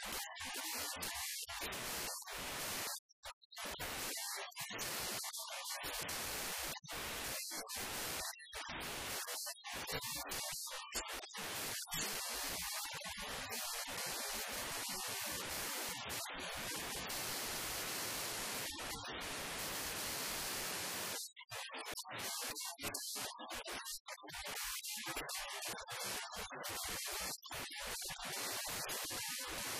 ae, nesta, ae,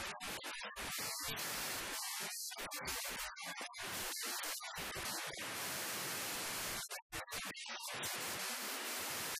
なるほど。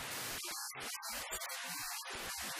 Thank you.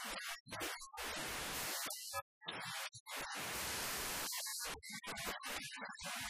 Thank you.